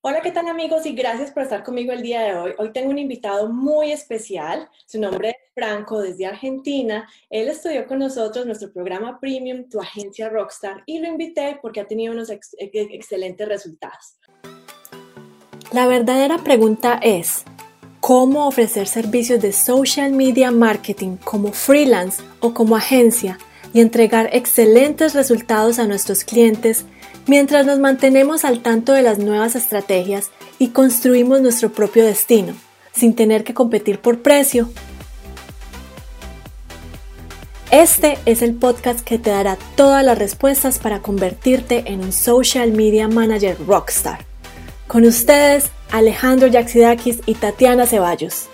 Hola, ¿qué tal amigos? Y gracias por estar conmigo el día de hoy. Hoy tengo un invitado muy especial. Su nombre es Franco, desde Argentina. Él estudió con nosotros nuestro programa Premium, tu agencia Rockstar, y lo invité porque ha tenido unos excelentes resultados. La verdadera pregunta es, ¿cómo ofrecer servicios de social media marketing como freelance o como agencia y entregar excelentes resultados a nuestros clientes? mientras nos mantenemos al tanto de las nuevas estrategias y construimos nuestro propio destino, sin tener que competir por precio. Este es el podcast que te dará todas las respuestas para convertirte en un social media manager rockstar. Con ustedes, Alejandro Yaxidakis y Tatiana Ceballos.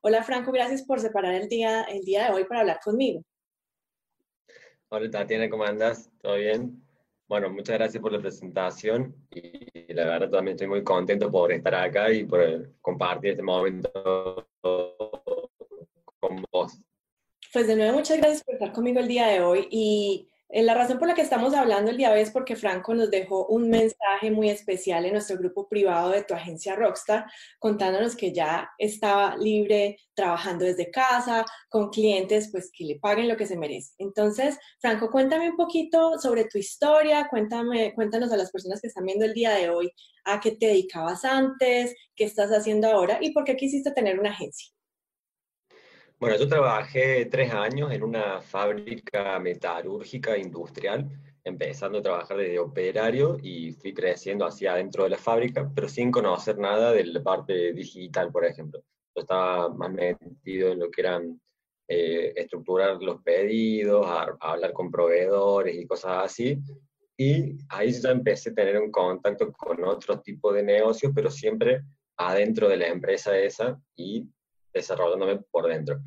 Hola Franco, gracias por separar el día, el día de hoy para hablar conmigo. Hola Tatiana, ¿cómo andas? ¿Todo bien? Bueno, muchas gracias por la presentación y la verdad también estoy muy contento por estar acá y por compartir este momento con vos. Pues de nuevo, muchas gracias por estar conmigo el día de hoy y eh, la razón por la que estamos hablando el día de hoy es porque Franco nos dejó un mensaje muy especial en nuestro grupo privado de tu agencia Rockstar, contándonos que ya estaba libre trabajando desde casa, con clientes pues que le paguen lo que se merece. Entonces, Franco, cuéntame un poquito sobre tu historia, cuéntame, cuéntanos a las personas que están viendo el día de hoy a qué te dedicabas antes, qué estás haciendo ahora y por qué quisiste tener una agencia. Bueno, yo trabajé tres años en una fábrica metalúrgica industrial, empezando a trabajar desde operario y fui creciendo hacia adentro de la fábrica, pero sin conocer nada de la parte digital, por ejemplo. Yo estaba más metido en lo que eran eh, estructurar los pedidos, hablar con proveedores y cosas así. Y ahí ya empecé a tener un contacto con otro tipo de negocios, pero siempre adentro de la empresa esa y desarrollándome por dentro.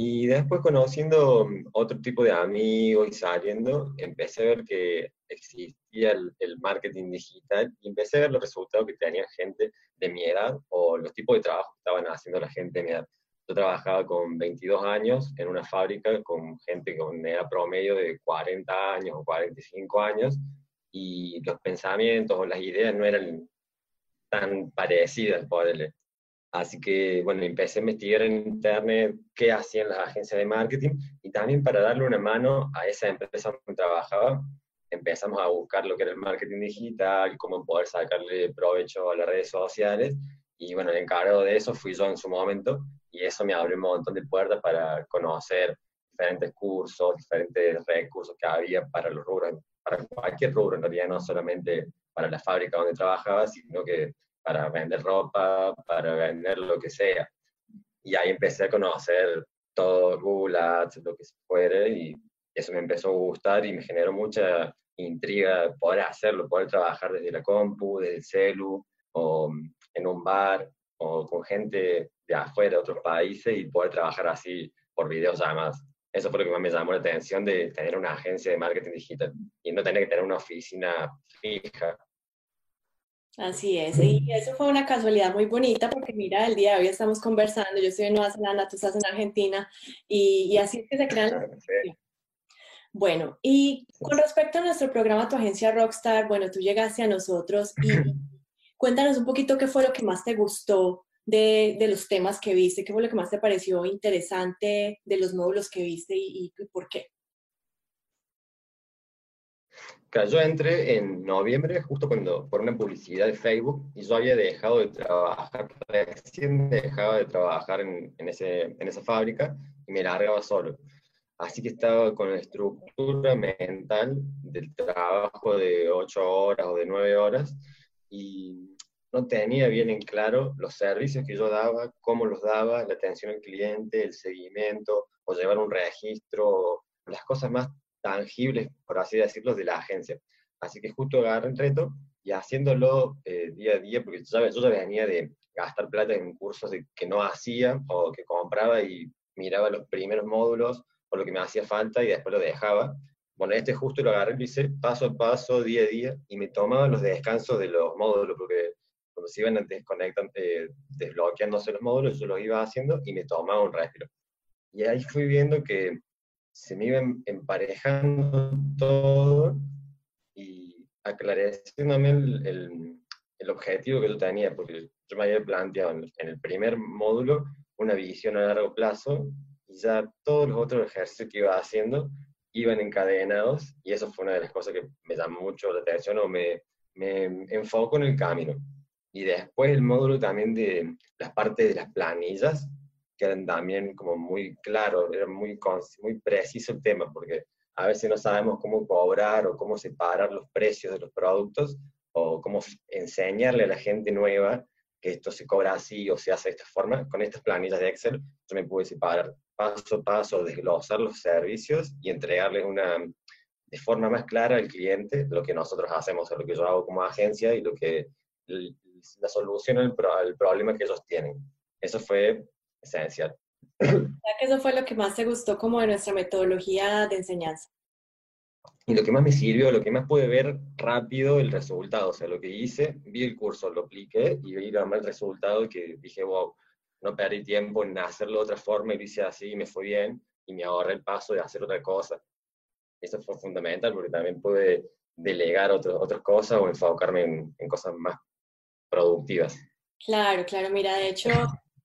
Y después conociendo mm, otro tipo de amigos y saliendo, empecé a ver que existía el, marketing digital y empecé a ver los resultados que tenía gente de mi edad o los tipos de trabajo que estaban haciendo la gente de mi edad. Yo trabajaba con 22 años en una fábrica con gente con edad promedio de 40 años o 45 años y los pensamientos o las ideas no eran tan parecidas. Así que, bueno, empecé a investigar en internet qué hacían las agencias de marketing y también para darle una mano a esa empresa donde trabajaba, empezamos a buscar lo que era el marketing digital, cómo poder sacarle provecho a las redes sociales. Y bueno, el encargado de eso fui yo en su momento y eso me abrió un montón de puertas para conocer diferentes cursos, diferentes recursos que había para los rubros, para cualquier rubro en realidad, no solamente para la fábrica donde trabajaba, sino que para vender ropa, para vender lo que sea. Y ahí empecé a conocer todo Google Ads, lo que se fuere, y eso me empezó a gustar y me generó mucha intriga poder hacerlo, poder trabajar desde la compu, desde el celu, o en un bar, o con gente de afuera, de otros países, y poder trabajar así por videollamadas. Eso fue lo que más me llamó la atención de tener una agencia de marketing digital y no tener que tener una oficina fija Así es, y eso fue una casualidad muy bonita porque mira, el día de hoy estamos conversando, yo estoy en Nueva Zelanda, tú estás en Argentina y, así es que se crean Bueno, y con respecto a nuestro programa Tu Agencia Rockstar, bueno, tú llegaste a nosotros y cuéntanos un poquito qué fue lo que más te gustó de, los temas que viste, qué fue lo que más te pareció interesante de los módulos que viste y por qué. Yo entré en noviembre, justo cuando, por una publicidad de Facebook, y yo había dejado de trabajar, recién dejaba de trabajar en, en, ese, en esa fábrica y me largaba solo. Así que estaba con la estructura mental del trabajo de 8 horas o de 9 horas y no tenía bien en claro los servicios que yo daba, cómo los daba, la atención al cliente, el seguimiento, o llevar un registro, las cosas más tangibles, por así decirlo, de la agencia. Así que justo agarré el reto y haciéndolo eh, día a día, porque yo ya, venía de gastar plata en cursos que no hacía o que compraba y miraba los primeros módulos o lo que me hacía falta y después lo dejaba. Bueno, este justo lo agarré, lo hice paso a paso, día a día, y me tomaba los descansos de los módulos, porque cuando se iban desconectando, eh, desbloqueándose los módulos, yo los iba haciendo y me tomaba un respiro. Y ahí fui viendo que se me iba em, emparejando todo y aclareciéndome el, el objetivo que yo tenía, porque yo me había planteado en, el primer módulo una visión a largo plazo y ya todos los otros ejercicios que iba haciendo iban encadenados y eso fue una de las cosas que me llamó mucho la atención o me, me enfoco en el camino. Y después el módulo también de las partes de las planillas, que eran también como muy claro, era muy, muy preciso el tema, porque a veces no sabemos cómo cobrar o cómo separar los precios de los productos o cómo enseñarle a la gente nueva que esto se cobra así o se hace de esta forma. Con estas planillas de Excel yo me pude separar paso a paso, desglosar los servicios y entregarles una, de forma más clara al cliente lo que nosotros hacemos, lo que yo hago como agencia y lo que la solución al, problema que ellos tienen. Eso fue esencial. que eso fue lo que más te gustó como de nuestra metodología de enseñanza. Y lo que más me sirvió, lo que más pude ver rápido el resultado, o sea, lo que hice, vi el curso, lo apliqué y vi el resultado que dije, wow, no perdí tiempo en hacerlo de otra forma y lo hice así y me fue bien y me ahorré el paso de hacer otra cosa. Eso fue fundamental porque también pude delegar otras cosas o enfocarme en, en cosas más productivas. Claro, claro. Mira, de hecho,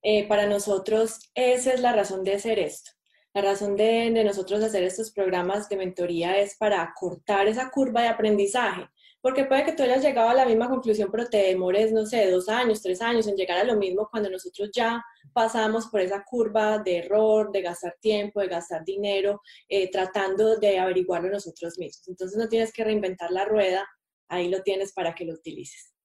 eh, para nosotros esa es la razón de hacer esto. La razón de, nosotros hacer estos programas de mentoría es para cortar esa curva de aprendizaje. Porque puede que tú hayas llegado a la misma conclusión, pero te demores, no sé, dos años, tres años en llegar a lo mismo cuando nosotros ya pasamos por esa curva de error, de gastar tiempo, de gastar dinero, eh, tratando de averiguarlo nosotros mismos. Entonces no tienes que reinventar la rueda, ahí lo tienes para que lo utilices.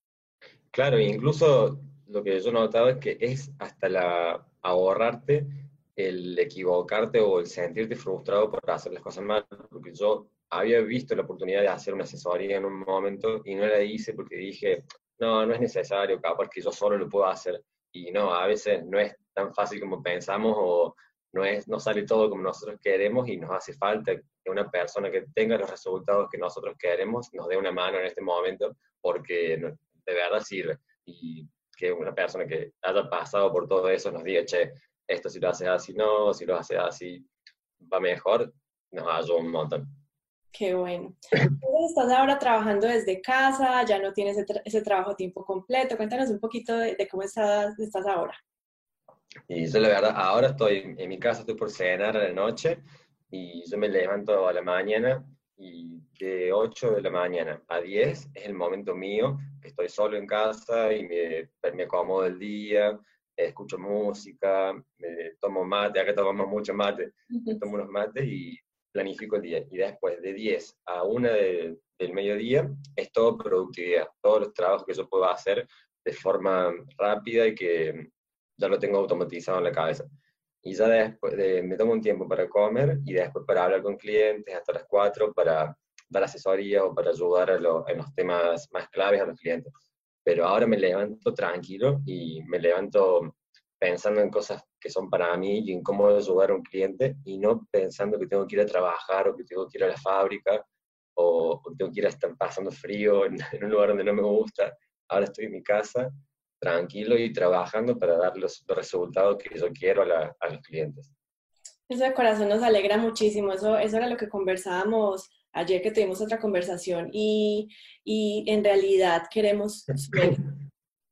Claro, incluso lo que yo he notado es que es hasta la ahorrarte el equivocarte o el sentirte frustrado por hacer las cosas mal, porque yo había visto la oportunidad de hacer una asesoría en un momento y no la hice porque dije, no, no es necesario, capaz que yo solo lo puedo hacer. Y no, a veces no es tan fácil como pensamos o no, es, no sale todo como nosotros queremos y nos hace falta que una persona que tenga los resultados que nosotros queremos nos dé una mano en este momento porque de verdad sirve. Y que una persona que haya pasado por todo eso nos diga, che, esto si lo haces así no, si lo haces así va mejor, nos ayuda un montón. Qué bueno. estás ahora trabajando desde casa, ya no tienes ese, trabajo a tiempo completo. Cuéntanos un poquito de, cómo estás, estás ahora. Y yo la verdad, ahora estoy en mi casa, estoy por cenar a la noche y yo me levanto a la mañana y de 8 de la mañana a 10 es el momento mío, que estoy solo en casa y me, me acomodo el día, escucho música, me tomo mate, acá tomamos mucho mate, me tomo unos mates y planifico el día. Y después de 10 a 1 del mediodía es todo productividad, todos los trabajos que yo puedo hacer de forma rápida y que ya lo tengo automatizado en la cabeza y ya después me tomo un tiempo para comer y después para hablar con clientes hasta las 4 para dar asesoría o para ayudar en los temas más claves a los clientes. Pero ahora me levanto tranquilo y me levanto pensando en cosas que son para mí y en cómo ayudar a un cliente y no pensando que tengo que ir a trabajar o que tengo que ir a la fábrica o, que tengo que ir a estar pasando frío en, en un lugar donde no me gusta. Ahora estoy en mi casa tranquilo y trabajando para dar los, resultados que yo quiero a, a, los clientes. Eso de corazón nos alegra muchísimo, eso, eso era lo que conversábamos ayer que tuvimos otra conversación y, y en realidad queremos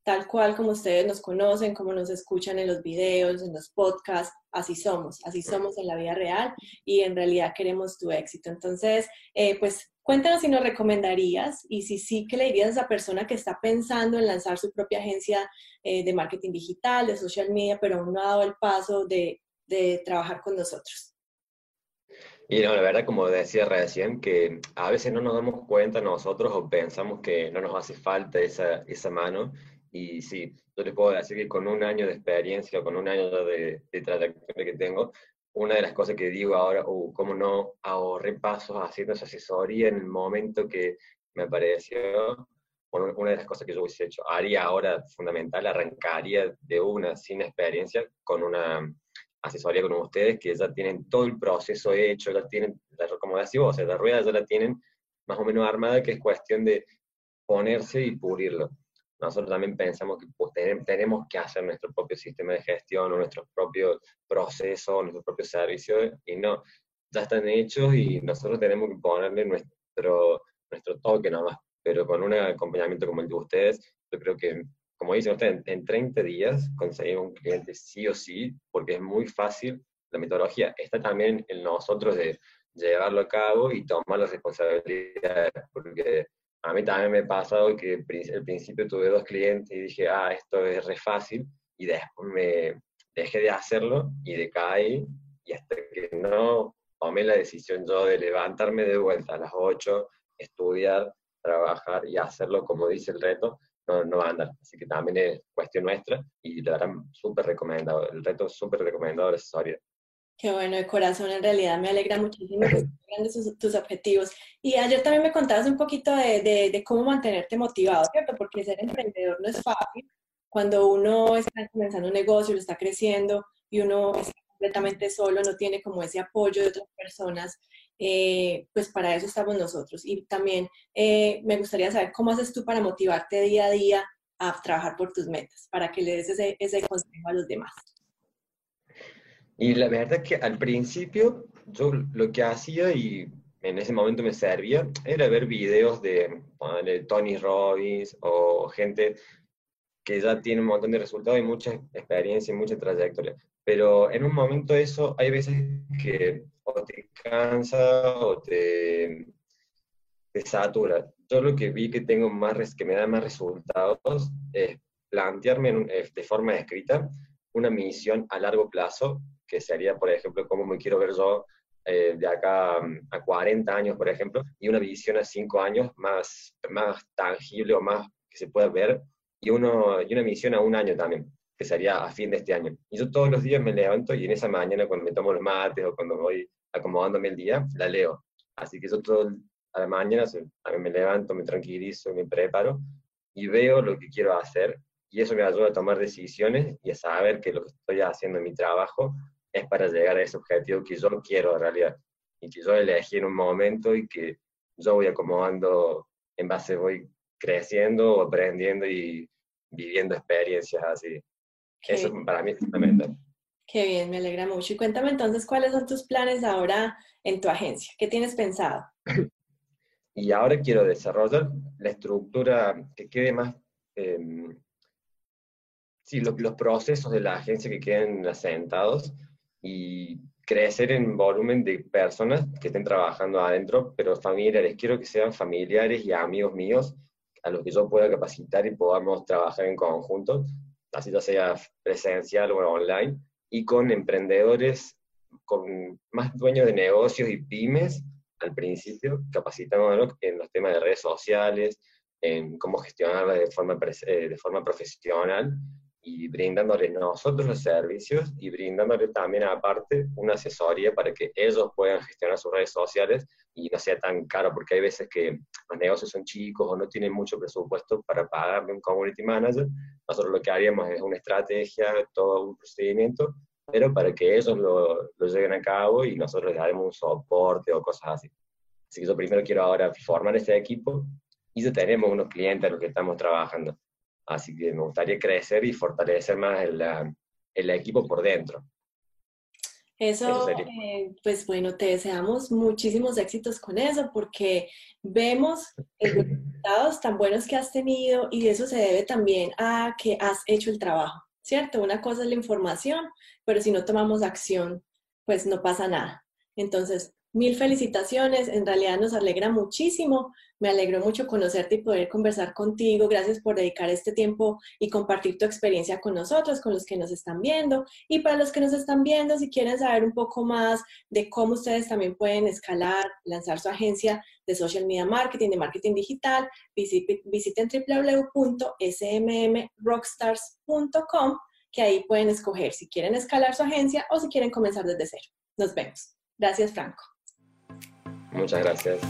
tal cual como ustedes nos conocen, como nos escuchan en los videos, en los podcasts, así somos, así somos en la vida real y en realidad queremos tu éxito. Entonces, eh, pues Cuéntanos si nos recomendarías y si sí, ¿qué le dirías a esa persona que está pensando en lanzar su propia agencia eh, de marketing digital, de social media, pero aún no ha dado el paso de, de trabajar con nosotros? Y no, la verdad, como decía recién, que a veces no nos damos cuenta nosotros o pensamos que no nos hace falta esa, esa mano. Y sí, yo les puedo decir que con un año de experiencia, con un año de, de trayectoria que tengo, una de las cosas que digo ahora, o uh, cómo no ahorré pasos haciendo esa asesoría en el momento que me pareció, una de las cosas que yo hubiese hecho, haría ahora fundamental, arrancaría de una sin experiencia con una asesoría con ustedes que ya tienen todo el proceso hecho, ya tienen, como decís vos, la rueda ya la tienen más o menos armada, que es cuestión de ponerse y pulirlo nosotros también pensamos que pues, tenemos que hacer nuestro propio sistema de gestión o nuestros propios procesos, nuestros propios servicios, y no, ya están hechos y nosotros tenemos que ponerle nuestro, nuestro toque nomás, pero con un acompañamiento como el de ustedes, yo creo que, como dicen ustedes, en 30 días conseguimos un cliente sí o sí, porque es muy fácil. La metodología está también en nosotros de llevarlo a cabo y tomar las responsabilidades, porque a mí también me ha pasado que al principio tuve dos clientes y dije, ah, esto es re fácil, y después me dejé de hacerlo y decaí, y hasta que no tomé la decisión yo de levantarme de vuelta a las 8, estudiar, trabajar y hacerlo como dice el reto, no, no va a andar. Así que también es cuestión nuestra y le darán súper recomendado. El reto súper recomendado la asesoría. Qué bueno, de corazón, en realidad me alegra muchísimo que tus, tus objetivos. Y ayer también me contabas un poquito de, de, de, cómo mantenerte motivado, ¿cierto? Porque ser emprendedor no es fácil. Cuando uno está comenzando un negocio, lo está creciendo y uno está completamente solo, no tiene como ese apoyo de otras personas, eh, pues para eso estamos nosotros. Y también eh, me gustaría saber cómo haces tú para motivarte día a día a trabajar por tus metas, para que le des ese, ese consejo a los demás. Y la verdad es que al principio yo lo que hacía y en ese momento me servía era ver videos de, de Tony Robbins o gente que ya tiene un montón de resultados y mucha experiencia y mucha trayectoria. Pero en un momento eso hay veces que o te cansa o te, te satura. Yo lo que vi que tengo más, que me da más resultados es plantearme eh, de forma escrita una misión a largo plazo que sería, por ejemplo, cómo me quiero ver yo eh, de acá mm, a 40 años, por ejemplo, y una visión a 5 años más, más tangible o más que se pueda ver, y, uno, y una misión a un año también, que sería a fin de este año. Y yo todos los días me levanto y en esa mañana cuando me tomo los mates o cuando voy acomodándome el día, la leo. Así que yo todo a la mañana me levanto, me tranquilizo, me preparo y veo lo que quiero hacer y eso me ayuda a tomar decisiones y a saber que lo que estoy haciendo en mi trabajo es para llegar a ese objetivo que yo quiero en realidad y que yo elegí en un momento y que yo voy acomodando en base, voy creciendo, aprendiendo y viviendo experiencias así. Eso para mí es fundamental. Qué bien, me alegra mucho. Y cuéntame entonces cuáles son tus planes ahora en tu agencia. ¿Qué tienes pensado? Y ahora quiero desarrollar la estructura que quede más eh, sí, los, los procesos de la agencia que queden asentados y crecer en volumen de personas que estén trabajando adentro, pero familiares. Quiero que sean familiares y amigos míos a los que yo pueda capacitar y podamos trabajar en conjunto, así ya sea presencial o online, y con emprendedores, con más dueños de negocios y pymes al principio, capacitándonos en los temas de redes sociales, en cómo gestionarlas de forma, eh, de forma profesional y brindándole nosotros los servicios y brindándole también aparte una asesoría para que ellos puedan gestionar sus redes sociales y no sea tan caro, porque hay veces que los negocios son chicos o no tienen mucho presupuesto para pagarle un community manager. Nosotros lo que haríamos es una estrategia, todo un procedimiento, pero para que ellos lo, lo lleven a cabo y nosotros les daremos un soporte o cosas así. Así que yo primero quiero ahora formar ese equipo y ya tenemos unos clientes a los que estamos trabajando. Así que me gustaría crecer y fortalecer más el, el equipo por dentro. Eso, eh, pues bueno, te deseamos muchísimos éxitos con eso porque vemos los resultados tan buenos que has tenido y eso se debe también a que has hecho el trabajo, ¿cierto? Una cosa es la información, pero si no tomamos acción, pues no pasa nada. Entonces, Mil felicitaciones, en realidad nos alegra muchísimo, me alegró mucho conocerte y poder conversar contigo, gracias por dedicar este tiempo y compartir tu experiencia con nosotros, con los que nos están viendo y para los que nos están viendo, si quieren saber un poco más de cómo ustedes también pueden escalar, lanzar su agencia de social media marketing, de marketing digital, visiten www.smmrockstars.com que ahí pueden escoger si quieren escalar su agencia o si quieren comenzar desde cero. Nos vemos. Gracias, Franco. Muchas gracias.